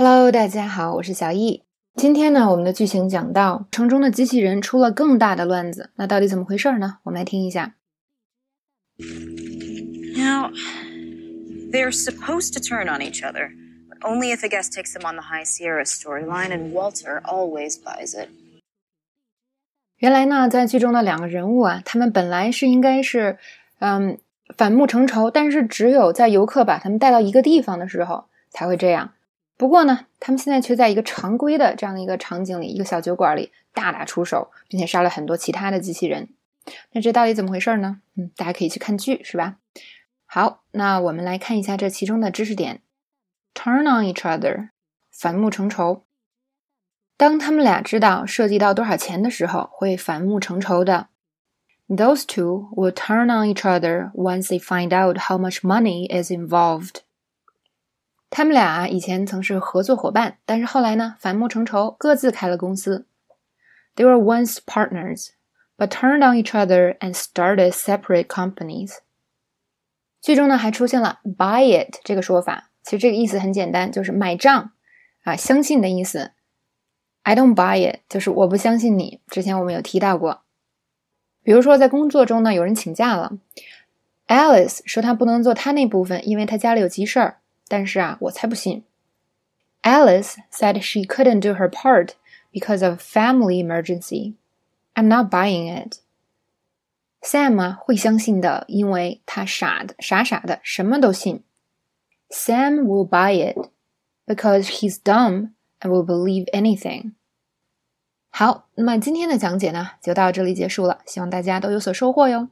Hello，大家好，我是小易。今天呢，我们的剧情讲到城中的机器人出了更大的乱子，那到底怎么回事呢？我们来听一下。Now, they're supposed to turn on each other, but only if a guest takes them on the High Sierra storyline, and Walter always buys it. 原来呢，在剧中的两个人物啊，他们本来是应该是，嗯，反目成仇，但是只有在游客把他们带到一个地方的时候才会这样。不过呢，他们现在却在一个常规的这样的一个场景里，一个小酒馆里大打出手，并且杀了很多其他的机器人。那这到底怎么回事呢？嗯，大家可以去看剧，是吧？好，那我们来看一下这其中的知识点：turn on each other，反目成仇。当他们俩知道涉及到多少钱的时候，会反目成仇的。Those two will turn on each other once they find out how much money is involved. 他们俩以前曾是合作伙伴，但是后来呢，反目成仇，各自开了公司。They were once partners, but turned on each other and started separate companies. 剧中呢还出现了 “buy it” 这个说法，其实这个意思很简单，就是买账啊，相信的意思。I don't buy it，就是我不相信你。之前我们有提到过，比如说在工作中呢，有人请假了，Alice 说她不能做她那部分，因为她家里有急事儿。但是啊，我才不信。Alice said she couldn't do her part because of family emergency. I'm not buying it. Sam 啊会相信的，因为他傻的傻傻的，什么都信。Sam will buy it because he's dumb and will believe anything. 好，那么今天的讲解呢，就到这里结束了，希望大家都有所收获哟。